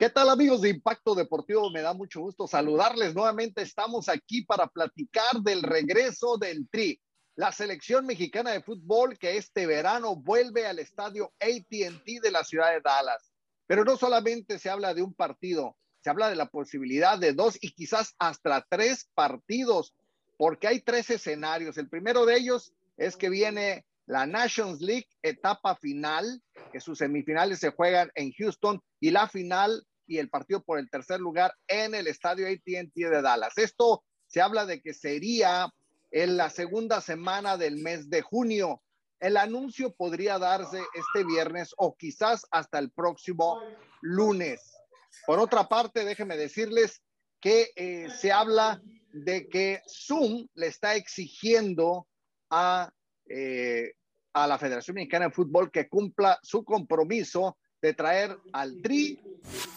¿Qué tal amigos de Impacto Deportivo? Me da mucho gusto saludarles nuevamente. Estamos aquí para platicar del regreso del Tri, la selección mexicana de fútbol que este verano vuelve al estadio ATT de la ciudad de Dallas. Pero no solamente se habla de un partido, se habla de la posibilidad de dos y quizás hasta tres partidos, porque hay tres escenarios. El primero de ellos es que viene la Nations League etapa final, que sus semifinales se juegan en Houston y la final y el partido por el tercer lugar en el estadio ATT de Dallas. Esto se habla de que sería en la segunda semana del mes de junio. El anuncio podría darse este viernes o quizás hasta el próximo lunes. Por otra parte, déjenme decirles que eh, se habla de que Zoom le está exigiendo a, eh, a la Federación Mexicana de Fútbol que cumpla su compromiso de traer al Tri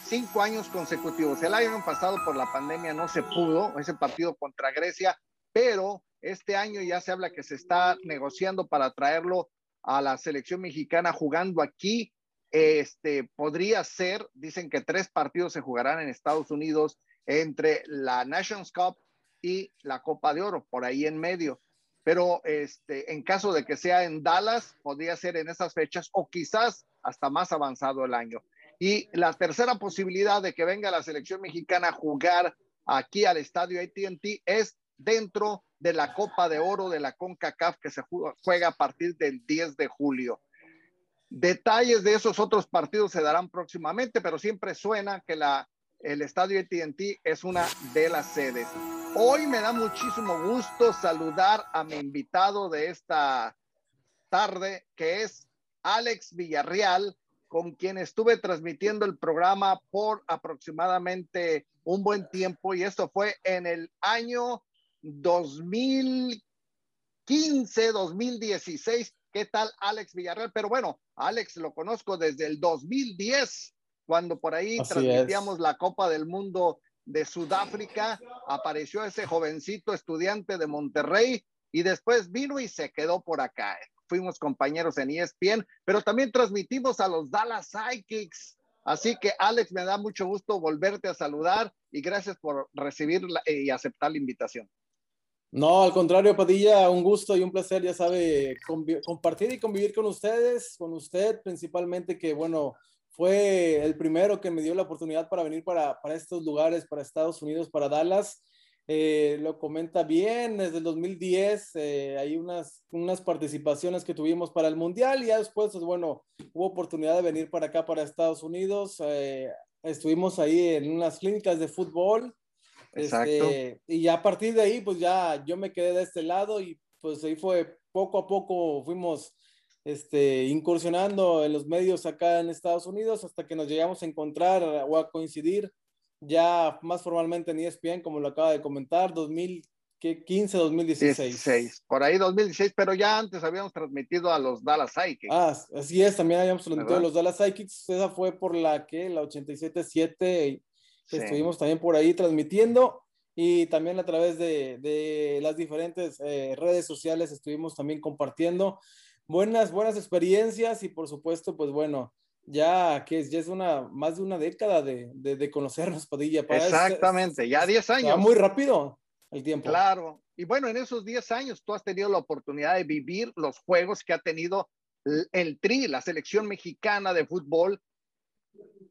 cinco años consecutivos. El año pasado por la pandemia no se pudo, ese partido contra Grecia, pero este año ya se habla que se está negociando para traerlo a la selección mexicana jugando aquí. Este podría ser, dicen que tres partidos se jugarán en Estados Unidos entre la Nations Cup y la Copa de Oro, por ahí en medio. Pero este, en caso de que sea en Dallas, podría ser en esas fechas o quizás hasta más avanzado el año. Y la tercera posibilidad de que venga la selección mexicana a jugar aquí al estadio ATT es dentro de la Copa de Oro de la CONCACAF que se juega a partir del 10 de julio. Detalles de esos otros partidos se darán próximamente, pero siempre suena que la, el estadio ATT es una de las sedes. Hoy me da muchísimo gusto saludar a mi invitado de esta tarde, que es Alex Villarreal, con quien estuve transmitiendo el programa por aproximadamente un buen tiempo y esto fue en el año 2015, 2016. ¿Qué tal Alex Villarreal? Pero bueno, Alex lo conozco desde el 2010, cuando por ahí transmitíamos la Copa del Mundo de Sudáfrica, apareció ese jovencito estudiante de Monterrey y después vino y se quedó por acá fuimos compañeros en ESPN, pero también transmitimos a los Dallas Sidekicks. Así que Alex, me da mucho gusto volverte a saludar y gracias por recibir y aceptar la invitación. No, al contrario, Padilla, un gusto y un placer, ya sabe, compartir y convivir con ustedes, con usted principalmente, que bueno, fue el primero que me dio la oportunidad para venir para, para estos lugares, para Estados Unidos, para Dallas. Eh, lo comenta bien, desde el 2010 eh, hay unas, unas participaciones que tuvimos para el Mundial y ya después, pues, bueno, hubo oportunidad de venir para acá, para Estados Unidos. Eh, estuvimos ahí en unas clínicas de fútbol. Exacto. Este, y ya a partir de ahí, pues ya yo me quedé de este lado y pues ahí fue poco a poco fuimos este, incursionando en los medios acá en Estados Unidos hasta que nos llegamos a encontrar o a coincidir ya más formalmente en ESPN, como lo acaba de comentar, 2015, 2016. por ahí 2016, pero ya antes habíamos transmitido a los Dallas Psychics. Ah, así es, también habíamos transmitido a los Dallas Psychics, esa fue por la que, la 87.7, estuvimos también por ahí transmitiendo y también a través de, de las diferentes eh, redes sociales estuvimos también compartiendo buenas, buenas experiencias y por supuesto, pues bueno, ya que es, ya es una, más de una década de, de, conocernos, Padilla. Exactamente, ya 10 años. muy rápido el tiempo. Claro. Y bueno, en esos 10 años tú has tenido la oportunidad de vivir los juegos que ha tenido el TRI, la selección mexicana de fútbol,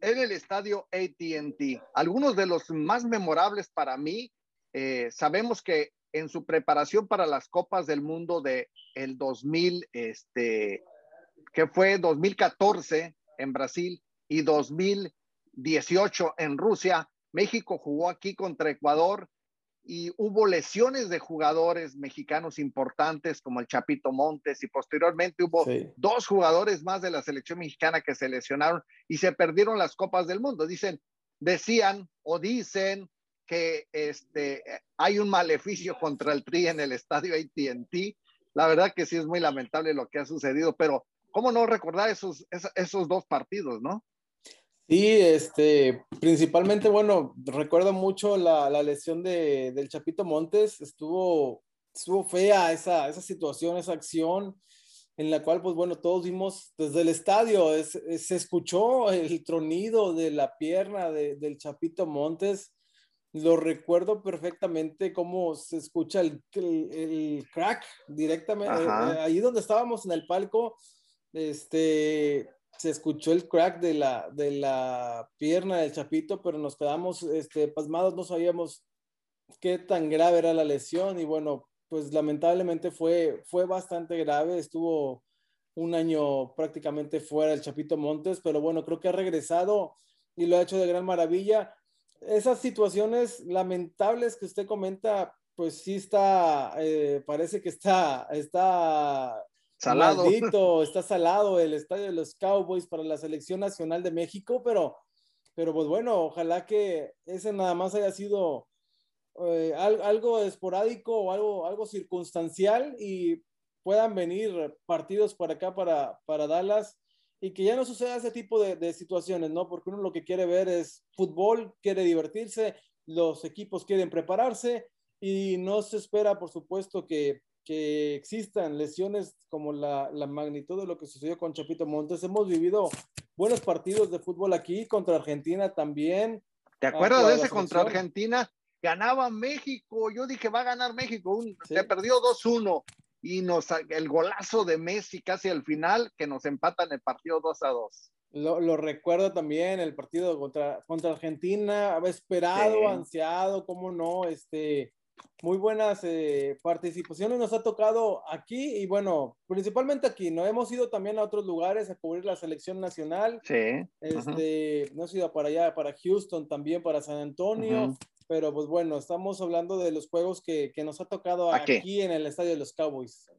en el estadio ATT. Algunos de los más memorables para mí, eh, sabemos que en su preparación para las Copas del Mundo de el 2000, este, que fue 2014, en Brasil y 2018 en Rusia. México jugó aquí contra Ecuador y hubo lesiones de jugadores mexicanos importantes como el Chapito Montes y posteriormente hubo dos jugadores más de la selección mexicana que se lesionaron y se perdieron las copas del mundo. Dicen, decían o dicen que este, hay un maleficio contra el Tri en el estadio AT&T. La verdad que sí es muy lamentable lo que ha sucedido, pero ¿cómo no recordar esos, esos dos partidos, no? Sí, este, principalmente, bueno, recuerdo mucho la, la lesión de, del Chapito Montes, estuvo, estuvo fea esa, esa situación, esa acción. en la cual, pues bueno, todos vimos desde el estadio, se escuchó el tronido de la pierna del Chapito Montes. Lo recuerdo perfectamente cómo se escucha el, el, crack directamente. Eh, ahí donde estábamos en el palco, este, se escuchó el crack de la, de la pierna del Chapito, pero nos quedamos este, pasmados, no sabíamos qué tan grave era la lesión y bueno, pues lamentablemente fue, fue bastante grave, estuvo un año prácticamente fuera el Chapito Montes, pero bueno, creo que ha regresado y lo ha hecho de gran maravilla. Esas situaciones lamentables que usted comenta, pues sí está, eh, parece que está, está salado. está salado el estadio de los Cowboys para la selección nacional de México, pero, pero pues bueno, ojalá que ese nada más haya sido eh, algo esporádico o algo, algo circunstancial y puedan venir partidos para acá, para, para Dallas, y que ya no suceda ese tipo de, de, situaciones, ¿no? Porque uno lo que quiere ver es fútbol, quiere divertirse, los equipos quieren prepararse y no se espera, por supuesto, que, que existan lesiones como la, la, magnitud de lo que sucedió con Chapito Montes. Hemos vivido buenos partidos de fútbol aquí, contra Argentina también. ¿Te acuerdas de ese contra Argentina? ganaba México. Yo dije, va a ganar México. Se perdió 2-1 y nos el golazo de Messi casi al final que nos empatan el partido 2 a 2. Lo, recuerdo también, el partido contra, contra Argentina, había esperado, ansiado, cómo no, este, muy buenas eh, participaciones nos ha tocado aquí y bueno, principalmente aquí, no hemos ido también a otros lugares a cubrir la selección nacional. Sí. Este, no hemos ido para allá, para Houston también, para San Antonio pero pues bueno, estamos hablando de los juegos que, que nos ha tocado aquí en el estadio de los Cowboys.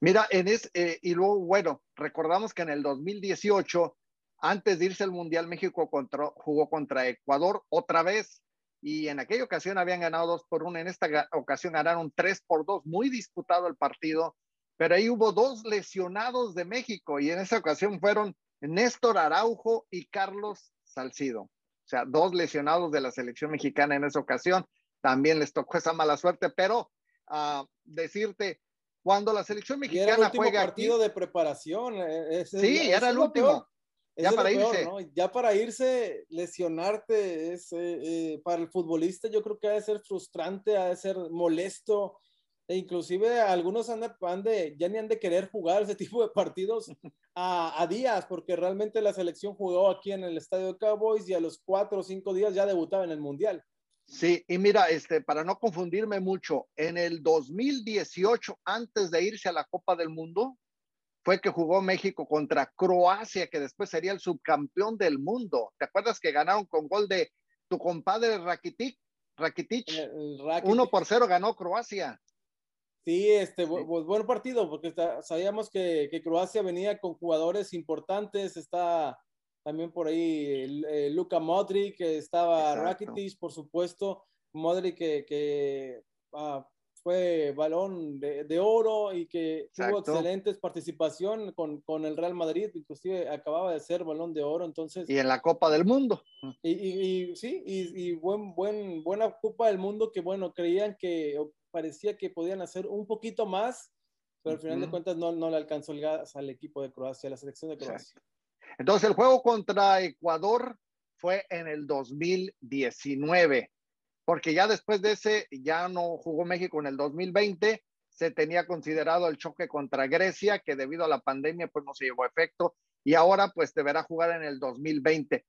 Mira, en es, eh, y luego, bueno, recordamos que en el 2018, antes de irse al Mundial, México contra, jugó contra Ecuador otra vez y en aquella ocasión habían ganado dos por uno, en esta ocasión ganaron tres por dos, muy disputado el partido, pero ahí hubo dos lesionados de México y en esa ocasión fueron Néstor Araujo y Carlos Salcido. O sea, dos lesionados de la selección mexicana en esa ocasión. También les tocó esa mala suerte, pero uh, decirte, cuando la selección mexicana era el juega partido de preparación. Eh, sí, era el último. Ya para irse. Ya para irse, lesionarte es eh, eh, para el futbolista, yo creo que ha de ser frustrante, ha de ser molesto. E inclusive algunos han de, ya ni han de querer jugar ese tipo de partidos a, días, porque realmente la selección jugó aquí en el estadio de Cowboys y a los cuatro o cinco días ya debutaba en el Mundial. Sí, y mira, este, para no confundirme mucho, en el 2018, antes de irse a la Copa del Mundo, fue que jugó México contra Croacia, que después sería el subcampeón del mundo. ¿Te acuerdas que ganaron con gol de tu compadre Rakitic? Rakitic. Uno por cero ganó Croacia. Sí, este, buen partido, porque sabíamos que, que, Croacia venía con jugadores importantes, está también por ahí eh, Luka Modric, estaba Rakitic, por supuesto, Modric que, que ah, fue balón de, oro y que tuvo excelentes participación con, con, el Real Madrid, inclusive acababa de ser balón de oro, entonces... Y en la Copa del Mundo. Y, y, sí, y, y, buen, buen, buena Copa del Mundo que, bueno, creían que parecía que podían hacer un poquito más, pero al final de cuentas no, no le alcanzó el gas al equipo de Croacia, a la selección de Croacia. Entonces el juego contra Ecuador fue en el 2019, porque ya después de ese ya no jugó México en el 2020, se tenía considerado el choque contra Grecia, que debido a la pandemia pues no se llevó a efecto, y ahora pues deberá jugar en el 2020.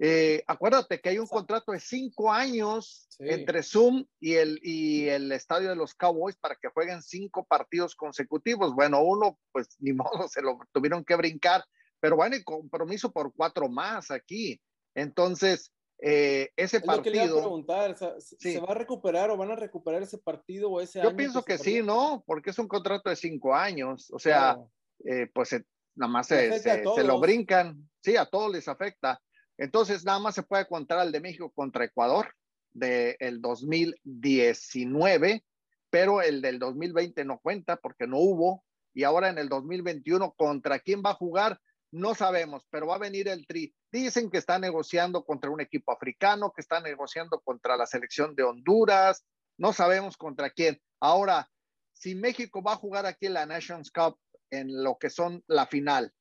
Eh, acuérdate que hay un contrato de cinco años entre Zoom y el, y el estadio de los Cowboys para que jueguen cinco partidos consecutivos. Bueno, uno, pues ni modo, se lo tuvieron que brincar, pero bueno, y compromiso por cuatro más aquí. Entonces, eh, ese partido. preguntar, ¿se va a recuperar o van a recuperar ese partido o ese Yo pienso que, sí, ¿no? Porque es un contrato de cinco años. O sea, eh, pues nada más se, se, lo brincan. Sí, a todos les afecta. Entonces, nada más se puede contar el de México contra Ecuador del 2019, pero el del 2020 no cuenta porque no hubo. Y ahora en el 2021, ¿contra quién va a jugar? No sabemos, pero va a venir el Tri. Dicen que está negociando contra un equipo africano, que está negociando contra la selección de Honduras. No sabemos contra quién. Ahora, si México va a jugar aquí en la Nations Cup en lo que son la final,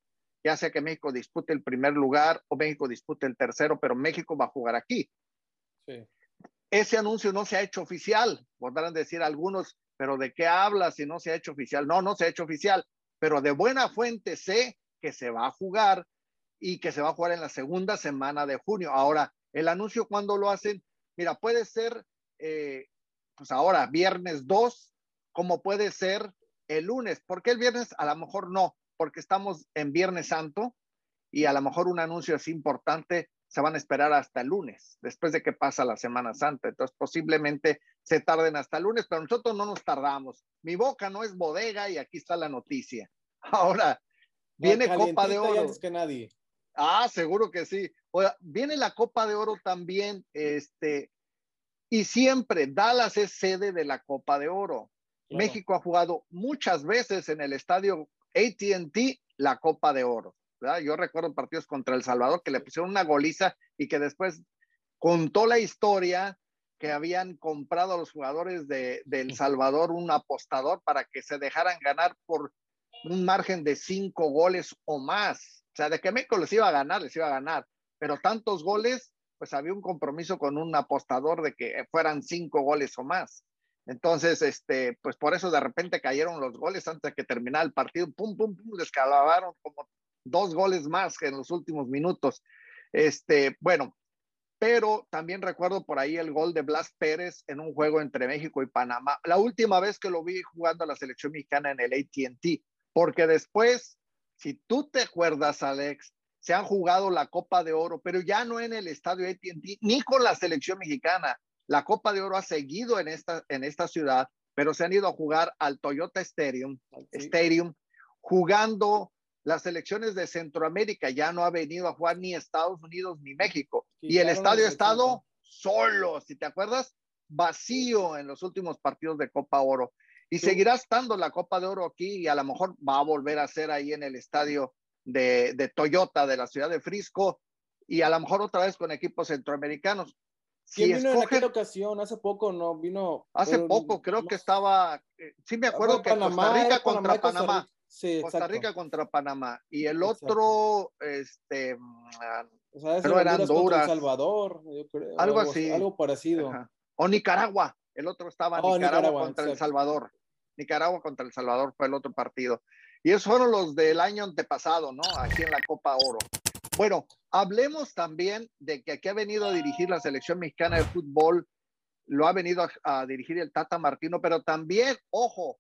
ya sea que México dispute el primer lugar o México dispute el tercero, pero México va a jugar aquí. Ese anuncio no se ha hecho oficial, podrán decir algunos, pero ¿de qué habla si no se ha hecho oficial? No, no se ha hecho oficial, pero de buena fuente sé que se va a jugar y que se va a jugar en la segunda semana de junio. Ahora, el anuncio cuando lo hacen, mira, puede ser, eh, pues ahora, viernes 2, como puede ser el lunes. ¿Por qué el viernes? A lo mejor no, porque estamos en Viernes Santo y a lo mejor un anuncio así importante se van a esperar hasta el lunes, después de que pasa la Semana Santa. Entonces, posiblemente se tarden hasta el lunes, pero nosotros no nos tardamos. Mi boca no es bodega y aquí está la noticia. Ahora, viene Copa de Oro. que nadie. Ah, seguro que sí. viene la Copa de Oro también, este, y siempre Dallas es sede de la Copa de Oro. México ha jugado muchas veces en el estadio ATT la Copa de Oro. Yo recuerdo partidos contra El Salvador que le pusieron una goliza y que después contó la historia que habían comprado a los jugadores de, El Salvador un apostador para que se dejaran ganar por un margen de cinco goles o más. O sea, de que México les iba a ganar, les iba a ganar. Pero tantos goles, pues había un compromiso con un apostador de que fueran cinco goles o más. Entonces, este, pues por eso de repente cayeron los goles antes de que terminara el partido, pum, pum, pum, descalabaron como dos goles más que en los últimos minutos. Este, bueno, pero también recuerdo por ahí el gol de Blas Pérez en un juego entre México y Panamá. La última vez que lo vi jugando a la selección mexicana en el ATT, porque después, si tú te acuerdas, Alex, se han jugado la Copa de Oro, pero ya no en el estadio ATT, ni con la selección mexicana. La Copa de Oro ha seguido en esta, en esta ciudad, pero se han ido a jugar al Toyota Stadium, Stadium jugando las selecciones de Centroamérica. Ya no ha venido a jugar ni Estados Unidos ni México. Y el estadio ha estado solo, si te acuerdas, vacío en los últimos partidos de Copa Oro. Y seguirá estando la Copa de Oro aquí y a lo mejor va a volver a ser ahí en el estadio de, de Toyota de la ciudad de Frisco y a lo mejor otra vez con equipos centroamericanos. ¿Quién vino en aquella ocasión? Hace poco, ¿no? Vino. Hace poco, creo que estaba. Eh, sí, me acuerdo que Costa Rica contra Panamá. Sí, Costa Rica contra Panamá. Y el otro, este. O sea, pero eran Honduras. Salvador, algo, así. Algo parecido. O Nicaragua. El otro estaba oh, Nicaragua, contra El Salvador. Nicaragua contra El Salvador fue el otro partido. Y esos fueron los del año antepasado, ¿no? Aquí en la Copa Oro. Bueno, hablemos también de que aquí ha venido a dirigir la selección mexicana de fútbol, lo ha venido a, dirigir el Tata Martino, pero también, ojo,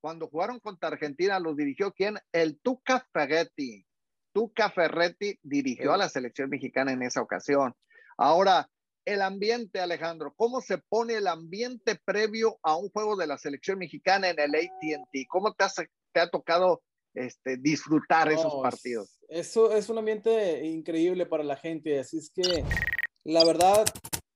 cuando jugaron contra Argentina, los dirigió quién? El Tuca Ferretti. Tuca Ferretti dirigió a la selección mexicana en esa ocasión. Ahora, el ambiente, Alejandro, ¿cómo se pone el ambiente previo a un juego de la selección mexicana en el ATT? ¿Cómo te, te ha tocado este, disfrutar esos partidos. Eso es un ambiente increíble para la gente, así es que la verdad,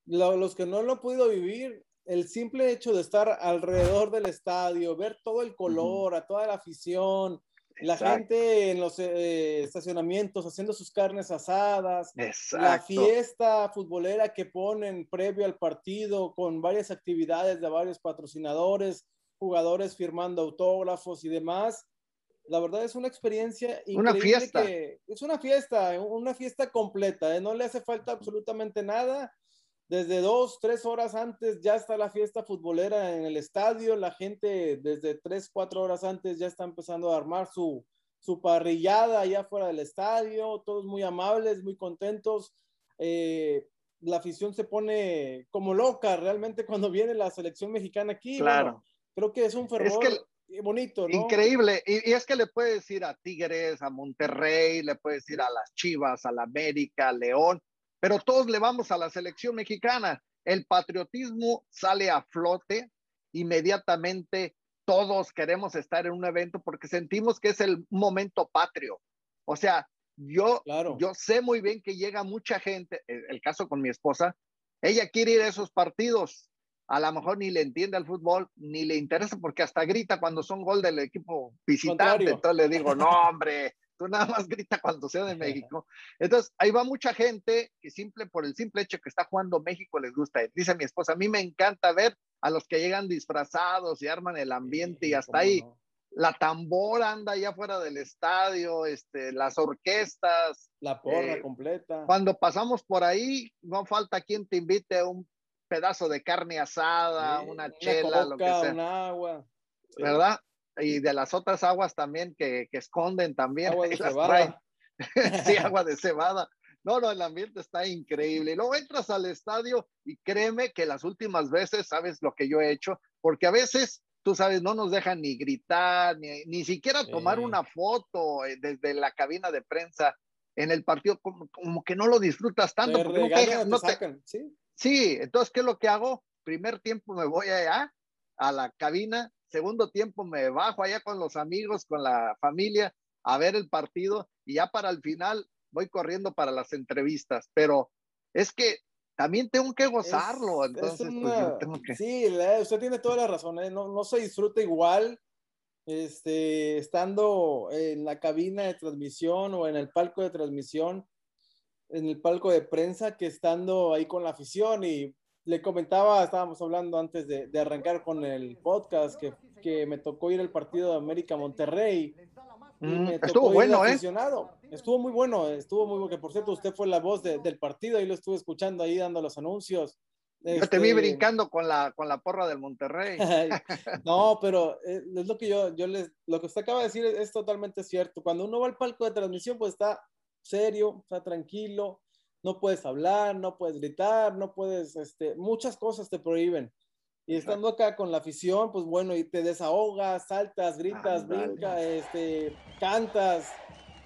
los que no lo han podido vivir, el simple hecho de estar alrededor del estadio, ver todo el color, a toda la afición, la gente en los eh, estacionamientos haciendo sus carnes asadas, la fiesta futbolera que ponen previo al partido con varias actividades de varios patrocinadores, jugadores firmando autógrafos y demás la verdad es una experiencia increíble. Una fiesta. es una fiesta, una fiesta completa. ¿eh? No le hace falta absolutamente nada. Desde dos, tres horas antes ya está la fiesta futbolera en el estadio. La gente desde tres, cuatro horas antes ya está empezando a armar su, su parrillada allá fuera del estadio. Todos muy amables, muy contentos. Eh, la afición se pone como loca realmente cuando viene la selección mexicana aquí. Claro. creo que es un fervor bonito, ¿no? Increíble. Y, es que le puedes ir a Tigres, a Monterrey, le puedes ir a las Chivas, a la América, a León, pero todos le vamos a la selección mexicana. El patriotismo sale a flote inmediatamente. Todos queremos estar en un evento porque sentimos que es el momento patrio. O sea, yo, yo sé muy bien que llega mucha gente, el caso con mi esposa, ella quiere ir a esos partidos, a lo mejor ni le entiende al fútbol, ni le interesa porque hasta grita cuando son gol del equipo visitante. Entonces le digo, no, hombre, tú nada más grita cuando sea de México. Entonces ahí va mucha gente que simple por el simple hecho que está jugando México les gusta. Dice mi esposa, a mí me encanta ver a los que llegan disfrazados y arman el ambiente y hasta ahí. la tambora anda allá fuera del estadio, este, las orquestas. La porra eh, completa. Cuando pasamos por ahí, no falta quien te invite a un pedazo de carne asada, una chela, lo que sea. Un agua. ¿Verdad? Y de las otras aguas también que, que esconden también. Agua de cebada. sí, agua de cebada. No, no, el ambiente está increíble. Y luego entras al estadio y créeme que las últimas veces, sabes lo que yo he hecho, porque a veces, tú sabes, no nos dejan ni gritar, ni, ni siquiera tomar una foto eh, desde la cabina de prensa en el partido, como, que no lo disfrutas tanto. ¿sí? Sí, entonces, ¿qué es lo que hago? Primer tiempo me voy allá a la cabina, segundo tiempo me bajo allá con los amigos, con la familia, a ver el partido y ya para el final voy corriendo para las entrevistas, pero es que también tengo que gozarlo. entonces, pues, Sí, usted tiene toda la razón, ¿eh? no, no se disfruta igual este, estando en la cabina de transmisión o en el palco de transmisión, en el palco de prensa, que estando ahí con la afición. Y le comentaba, estábamos hablando antes de, de arrancar con el podcast, que, que me tocó ir al partido de América Monterrey Mm, estuvo bueno, ¿eh? Estuvo muy bueno, estuvo muy bueno. Que por cierto, usted fue la voz del partido y lo estuve escuchando ahí dando los anuncios. Yo te vi este, brincando con la, con la porra del Monterrey. no, pero eh, es lo que yo, yo les, lo que usted acaba de decir es, totalmente cierto. Cuando uno va al palco de transmisión, pues está serio, está tranquilo, no puedes hablar, no puedes gritar, no puedes, este, muchas cosas te prohíben. Y estando acá con la afición, pues bueno, y te desahogas, saltas, gritas, brincas, este, cantas,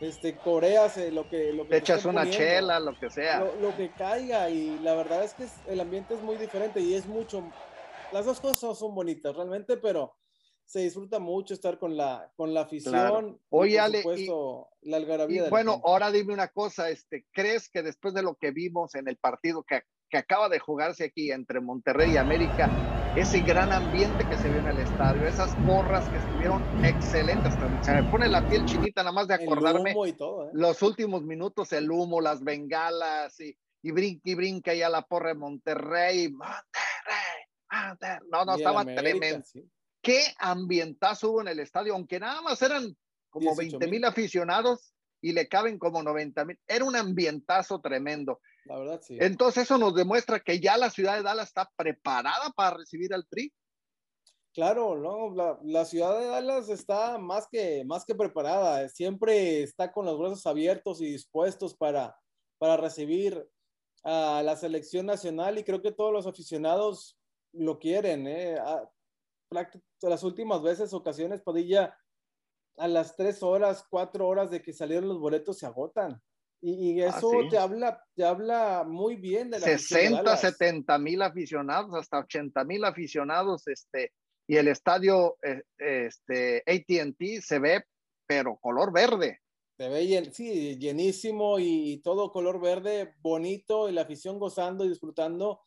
este, coreas, eh, lo que, lo que te, echas una chela, lo que sea. Lo, que caiga y la verdad es que el ambiente es muy diferente y es mucho, las dos cosas son bonitas realmente, pero se disfruta mucho estar con la, con la afición. Oye, y, la algarabía. bueno, ahora dime una cosa, este, ¿crees que después de lo que vimos en el partido que, que acaba de jugarse aquí entre Monterrey y América, ese gran ambiente que se vio en el estadio, esas porras que estuvieron excelentes. Se me pone la piel chinita nada más de acordarme. y todo, ¿eh? Los últimos minutos, el humo, las bengalas y, y brinca y brinca ya la porra de Monterrey. Monterrey, Monterrey. No, no, estaba tremendo. Qué ambientazo hubo en el estadio, aunque nada más eran como 20 mil aficionados y le caben como 90 mil. Era un ambientazo tremendo. La verdad, sí. Entonces eso nos demuestra que ya la ciudad de Dallas está preparada para recibir al Tri. Claro, no, la, la, ciudad de Dallas está más que, más que preparada, siempre está con los brazos abiertos y dispuestos para, para recibir a la selección nacional y creo que todos los aficionados lo quieren. ¿eh? Las últimas veces, ocasiones, Padilla, a las tres horas, cuatro horas de que salieron los boletos se agotan. Y, ah, eso te, habla, te habla muy bien de la 60, 70 mil aficionados, hasta 80 mil aficionados, este, y el estadio eh, este, ATT se ve, pero color verde. Se ve sí, llenísimo y, todo color verde, bonito, y la afición gozando y disfrutando,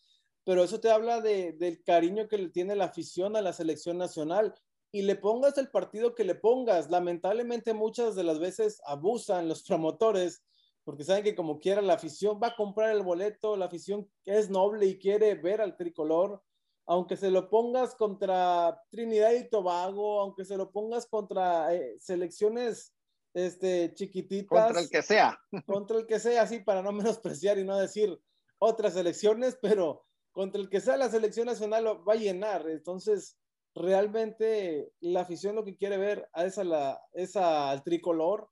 pero eso te habla de, del cariño que le tiene la afición a la selección nacional. Y le pongas el partido que le pongas. Lamentablemente muchas de las veces abusan los promotores porque saben que como quiera la afición va a comprar el boleto, la afición es noble y quiere ver al tricolor, aunque se lo pongas contra Trinidad y Tobago, aunque se lo pongas contra eh, selecciones este, chiquititas. Contra el que sea. Contra el que sea, sí, para no menospreciar y no decir otras elecciones, pero contra el que sea la selección nacional lo va a llenar. Entonces, realmente la afición lo que quiere ver a esa, la, esa al tricolor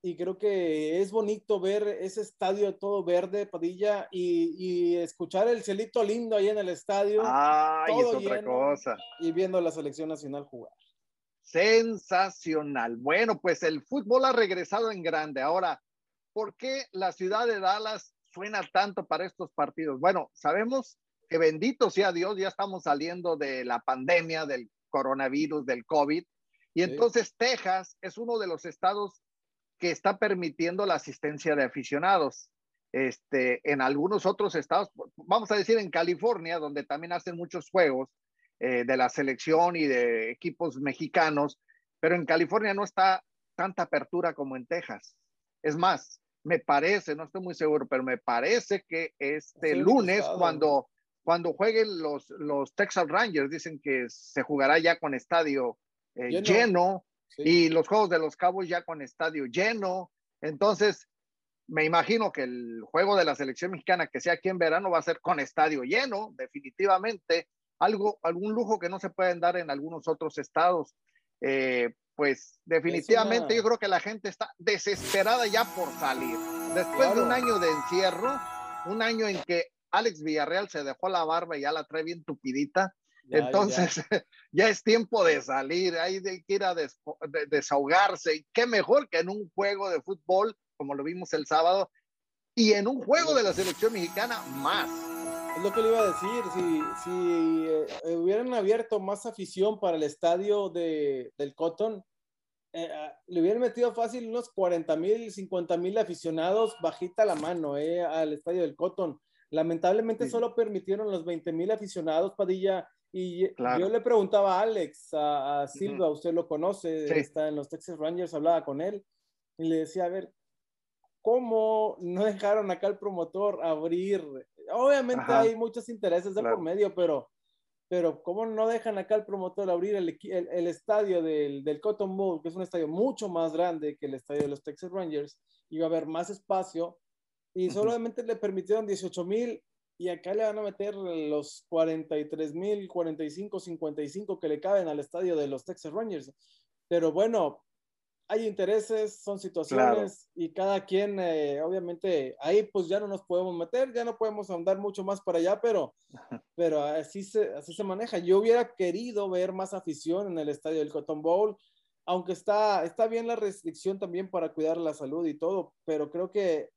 y creo que es bonito ver ese estadio todo verde, Padilla, y, escuchar el cielito lindo ahí en el estadio. Ay, es otra cosa. Y viendo la selección nacional jugar. Sensacional. Bueno, pues el fútbol ha regresado en grande. Ahora, ¿por qué la ciudad de Dallas suena tanto para estos partidos? Bueno, sabemos que bendito sea Dios, ya estamos saliendo de la pandemia, del coronavirus, del COVID. Y entonces Texas es uno de los estados que está permitiendo la asistencia de aficionados. Este, en algunos otros estados, vamos a decir en California, donde también hacen muchos juegos eh, de la selección y de equipos mexicanos, pero en California no está tanta apertura como en Texas. Es más, me parece, no estoy muy seguro, pero me parece que este lunes, cuando, cuando jueguen los, los Texas Rangers, dicen que se jugará ya con estadio eh, lleno Y los Juegos de los Cabos ya con estadio lleno. Entonces, me imagino que el juego de la selección mexicana que sea aquí en verano va a ser con estadio lleno, definitivamente. Algo, algún lujo que no se pueden dar en algunos otros estados. Eh, pues definitivamente yo creo que la gente está desesperada ya por salir. Después de un año de encierro, un año en que Alex Villarreal se dejó la barba y ya la trae bien tupidita. Entonces, ya. es tiempo de salir, hay de ir a desahogarse. Y qué mejor que en un juego de fútbol, como lo vimos el sábado, y en un juego de la selección mexicana más. Es lo que le iba a decir, si, si eh, hubieran abierto más afición para el estadio de, del Cotton, eh, ah, le hubieran metido fácil unos 40 mil, 50 mil aficionados bajita la mano eh, al estadio del Cotton. Lamentablemente solo permitieron los 20 mil aficionados, Padilla. Y yo le preguntaba a Alex, a, Silva, usted lo conoce, está en los Texas Rangers, hablaba con él y le decía, a ver, ¿cómo no dejaron acá al promotor abrir? Obviamente hay muchos intereses de por medio, pero, pero ¿cómo no dejan acá al promotor abrir el, el, estadio del, del, Cotton Bowl, que es un estadio mucho más grande que el estadio de los Texas Rangers? Iba a haber más espacio y solamente le permitieron 18 mil y acá le van a meter los 43 mil, 45, 55 que le caben al estadio de los Texas Rangers. Pero bueno, hay intereses, son situaciones y cada quien, eh, obviamente, ahí pues ya no nos podemos meter, ya no podemos andar mucho más para allá, pero, pero así, se, así se maneja. Yo hubiera querido ver más afición en el estadio del Cotton Bowl, aunque está, está bien la restricción también para cuidar la salud y todo, pero creo que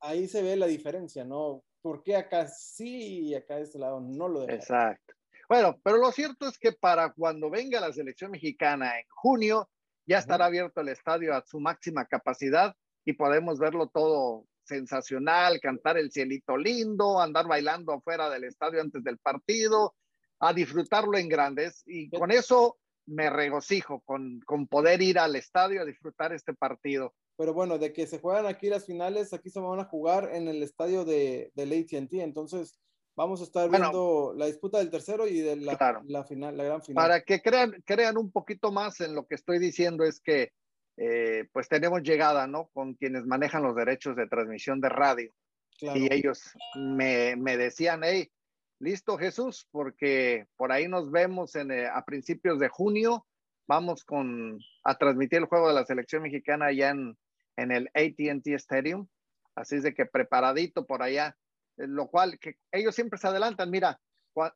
ahí se ve la diferencia, ¿no? ¿Por qué acá sí y acá de este lado no lo dejan? Exacto. Bueno, pero lo cierto es que para cuando venga la selección mexicana en junio, ya estará abierto el estadio a su máxima capacidad y podemos verlo todo sensacional, cantar el cielito lindo, andar bailando afuera del estadio antes del partido, a disfrutarlo en grandes. Y con eso me regocijo, con, con poder ir al estadio a disfrutar este partido pero bueno, de que se juegan aquí las finales, aquí se van a jugar en el estadio de, del ATT, entonces vamos a estar viendo la disputa del tercero y de la, la, final, la gran final. Para que crean, crean un poquito más en lo que estoy diciendo es que eh, pues tenemos llegada, ¿no? Con quienes manejan los derechos de transmisión de radio. Y ellos me, me, decían, hey, listo Jesús, porque por ahí nos vemos en, eh, a principios de junio, vamos con, a transmitir el juego de la selección mexicana allá en, en el ATT Stadium. Así es de que preparadito por allá, eh, lo cual que ellos siempre se adelantan. Mira,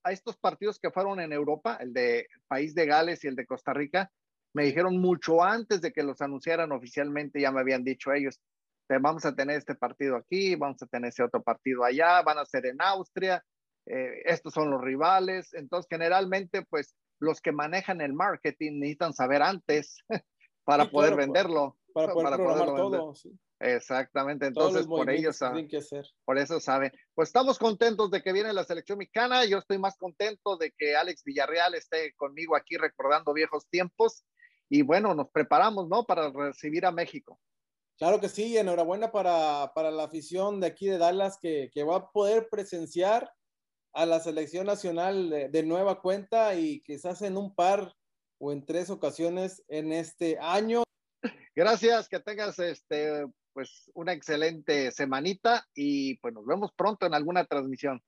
a estos partidos que fueron en Europa, el de País de Gales y el de Costa Rica, me dijeron mucho antes de que los anunciaran oficialmente, ya me habían dicho ellos, vamos a tener este partido aquí, vamos a tener ese otro partido allá, van a ser en Austria, eh, estos son los rivales. Entonces, generalmente, pues los que manejan el marketing necesitan saber antes para poder venderlo para poder programar todo. Exactamente, entonces por ellos por eso saben. Pues estamos contentos de que viene la selección mexicana. Yo estoy más contento de que Alex Villarreal esté conmigo aquí recordando viejos tiempos. Y bueno, nos preparamos, ¿no? Para recibir a México. Claro que sí, enhorabuena para, para la afición de aquí de Dallas que, que, va a poder presenciar a la selección nacional de, de nueva cuenta y quizás en un par o en tres ocasiones en este año. Gracias, que tengas este, pues una excelente semanita y pues nos vemos pronto en alguna transmisión.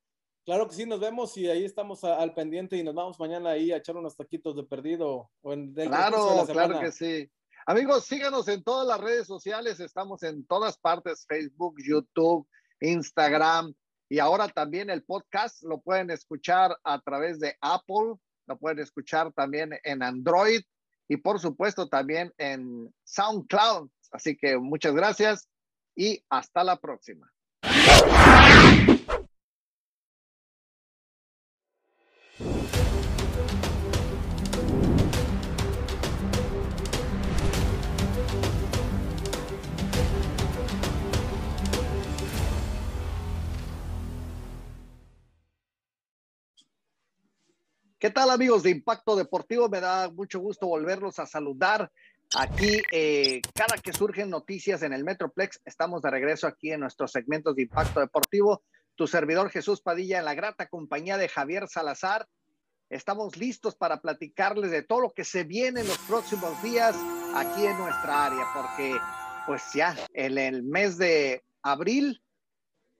Claro que sí, nos vemos y ahí estamos al pendiente y nos vamos mañana ahí a echar unos taquitos de perdido. O en, claro, claro que sí. Amigos, síganos en todas las redes sociales, estamos en todas partes, Facebook, YouTube, Instagram y ahora también el podcast lo pueden escuchar a través de Apple, lo pueden escuchar también en Android y por supuesto también en SoundCloud. Así que muchas gracias y hasta la próxima. ¿Qué tal amigos de Impacto Deportivo? Me da mucho gusto volverlos a saludar. Aquí, eh, cada que surgen noticias en el Metroplex, estamos de regreso aquí en nuestros segmentos de Impacto Deportivo. Tu servidor Jesús Padilla en la grata compañía de Javier Salazar. Estamos listos para platicarles de todo lo que se viene en los próximos días aquí en nuestra área, porque pues ya en el mes de abril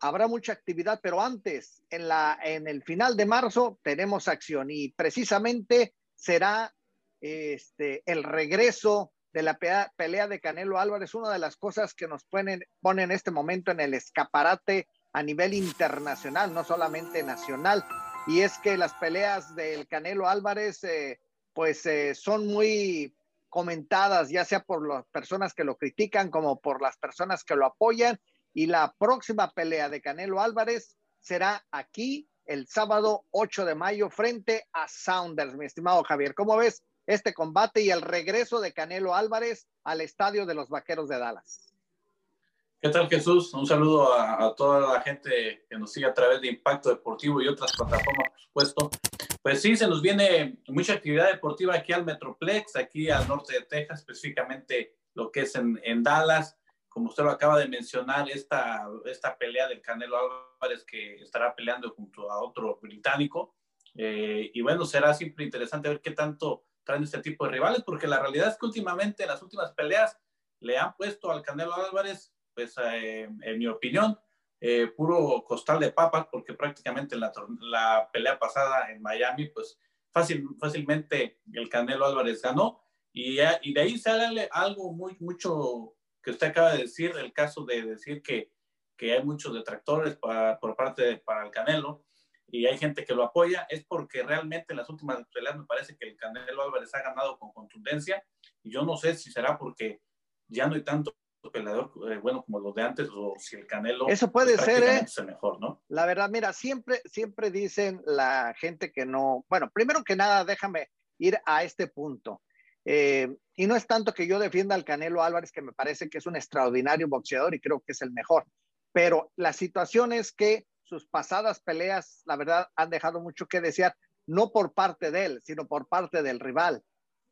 habrá mucha actividad, pero antes, en, la, en el final de marzo, tenemos acción y precisamente será este, el regreso de la pelea de Canelo Álvarez, una de las cosas que nos ponen, pone en este momento en el escaparate a nivel internacional, no solamente nacional. Y es que las peleas del Canelo Álvarez, eh, pues eh, son muy comentadas, ya sea por las personas que lo critican como por las personas que lo apoyan y la próxima pelea de Canelo Álvarez será aquí el sábado 8 de mayo frente a Sounders, mi estimado Javier. ¿Cómo ves este combate y el regreso de Canelo Álvarez al estadio de los Vaqueros de Dallas? ¿Qué tal Jesús? Un saludo a, toda la gente que nos sigue a través de Impacto Deportivo y otras plataformas, por supuesto. Pues sí, se nos viene mucha actividad deportiva aquí al Metroplex, aquí al norte de Texas, específicamente lo que es en, en Dallas como usted lo acaba de mencionar, esta, esta pelea del Canelo Álvarez que estará peleando junto a otro británico. Eh, y bueno, será siempre interesante ver qué tanto traen este tipo de rivales, porque la realidad es que últimamente en las últimas peleas le han puesto al Canelo Álvarez, pues eh, en mi opinión, eh, puro costal de papas, porque prácticamente en la, la pelea pasada en Miami, pues fácil, fácilmente el Canelo Álvarez ganó. Y, y de ahí sale algo muy, mucho que usted acaba de decir, el caso de decir que, que hay muchos detractores para, por parte de, para el Canelo y hay gente que lo apoya, es porque realmente en las últimas peleas me parece que el Canelo Álvarez ha ganado con contundencia y yo no sé si será porque ya no hay tanto peleador eh, bueno como los de antes o si el Canelo eso puede ser ¿eh? mejor no la verdad mira siempre siempre dicen la gente que no bueno primero que nada déjame ir a este punto eh, y no es tanto que yo defienda al Canelo Álvarez, que me parece que es un extraordinario boxeador y creo que es el mejor, pero la situación es que sus pasadas peleas, la verdad, han dejado mucho que desear, no por parte de él, sino por parte del rival.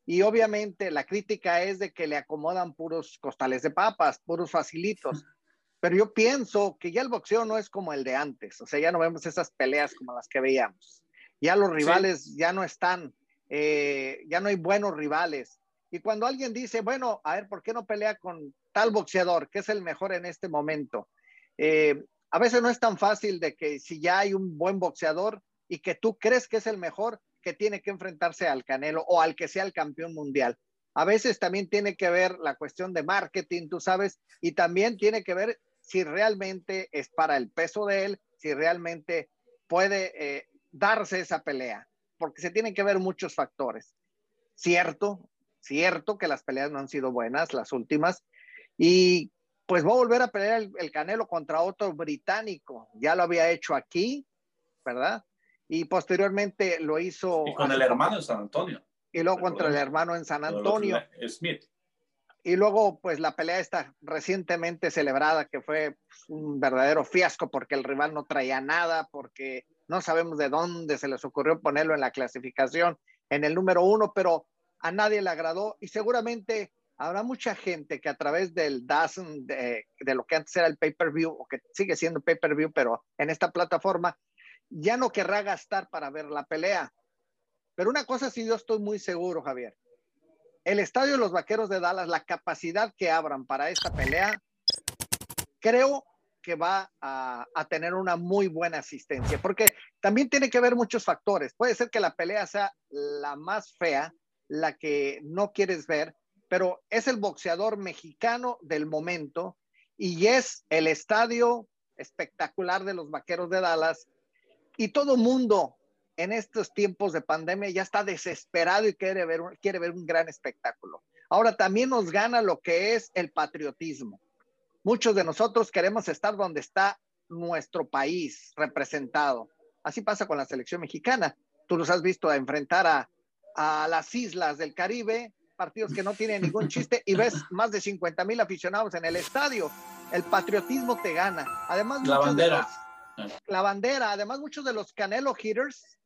Y obviamente la crítica es de que le acomodan puros costales de papas, puros facilitos. Pero yo pienso que ya el boxeo no es como el de antes, o sea, ya no vemos esas peleas como las que veíamos. Ya los rivales ya no están eh, ya no hay buenos rivales. Y cuando alguien dice, bueno, a ver, ¿por qué no pelea con tal boxeador, que es el mejor en este momento? Eh, a veces no es tan fácil de que si ya hay un buen boxeador y que tú crees que es el mejor, que tiene que enfrentarse al Canelo o al que sea el campeón mundial. A veces también tiene que ver la cuestión de marketing, tú sabes, y también tiene que ver si realmente es para el peso de él, si realmente puede eh, darse esa pelea porque se tienen que ver muchos factores. Cierto, cierto que las peleas no han sido buenas, las últimas, y pues va a volver a pelear el, Canelo contra otro británico. Ya lo había hecho aquí, ¿verdad? Y posteriormente lo hizo. Y con el hermano en San Antonio. Y luego contra el hermano en San Antonio. Smith. Y luego, pues la pelea está recientemente celebrada, que fue pues, un verdadero fiasco porque el rival no traía nada, porque no sabemos de dónde se les ocurrió ponerlo en la clasificación en el número uno, pero a nadie le agradó y seguramente habrá mucha gente que a través del DAZN, de, lo que antes era el pay-per-view, o que sigue siendo pay-per-view, pero en esta plataforma, ya no querrá gastar para ver la pelea. Pero una cosa sí yo estoy muy seguro, Javier. El estadio de los Vaqueros de Dallas, la capacidad que abran para esta pelea, creo que va a, tener una muy buena asistencia, porque también tiene que ver muchos factores. Puede ser que la pelea sea la más fea, la que no quieres ver, pero es el boxeador mexicano del momento y es el estadio espectacular de los Vaqueros de Dallas y todo mundo en estos tiempos de pandemia ya está desesperado y quiere ver, quiere ver un gran espectáculo. Ahora también nos gana lo que es el patriotismo Muchos de nosotros queremos estar donde está nuestro país representado. Así pasa con la selección mexicana. Tú los has visto enfrentar a, a las islas del Caribe, partidos que no tienen ningún chiste, y ves más de 50 mil aficionados en el estadio. El patriotismo te gana. Además, la bandera. la bandera. Además, muchos de los Canelo Hitters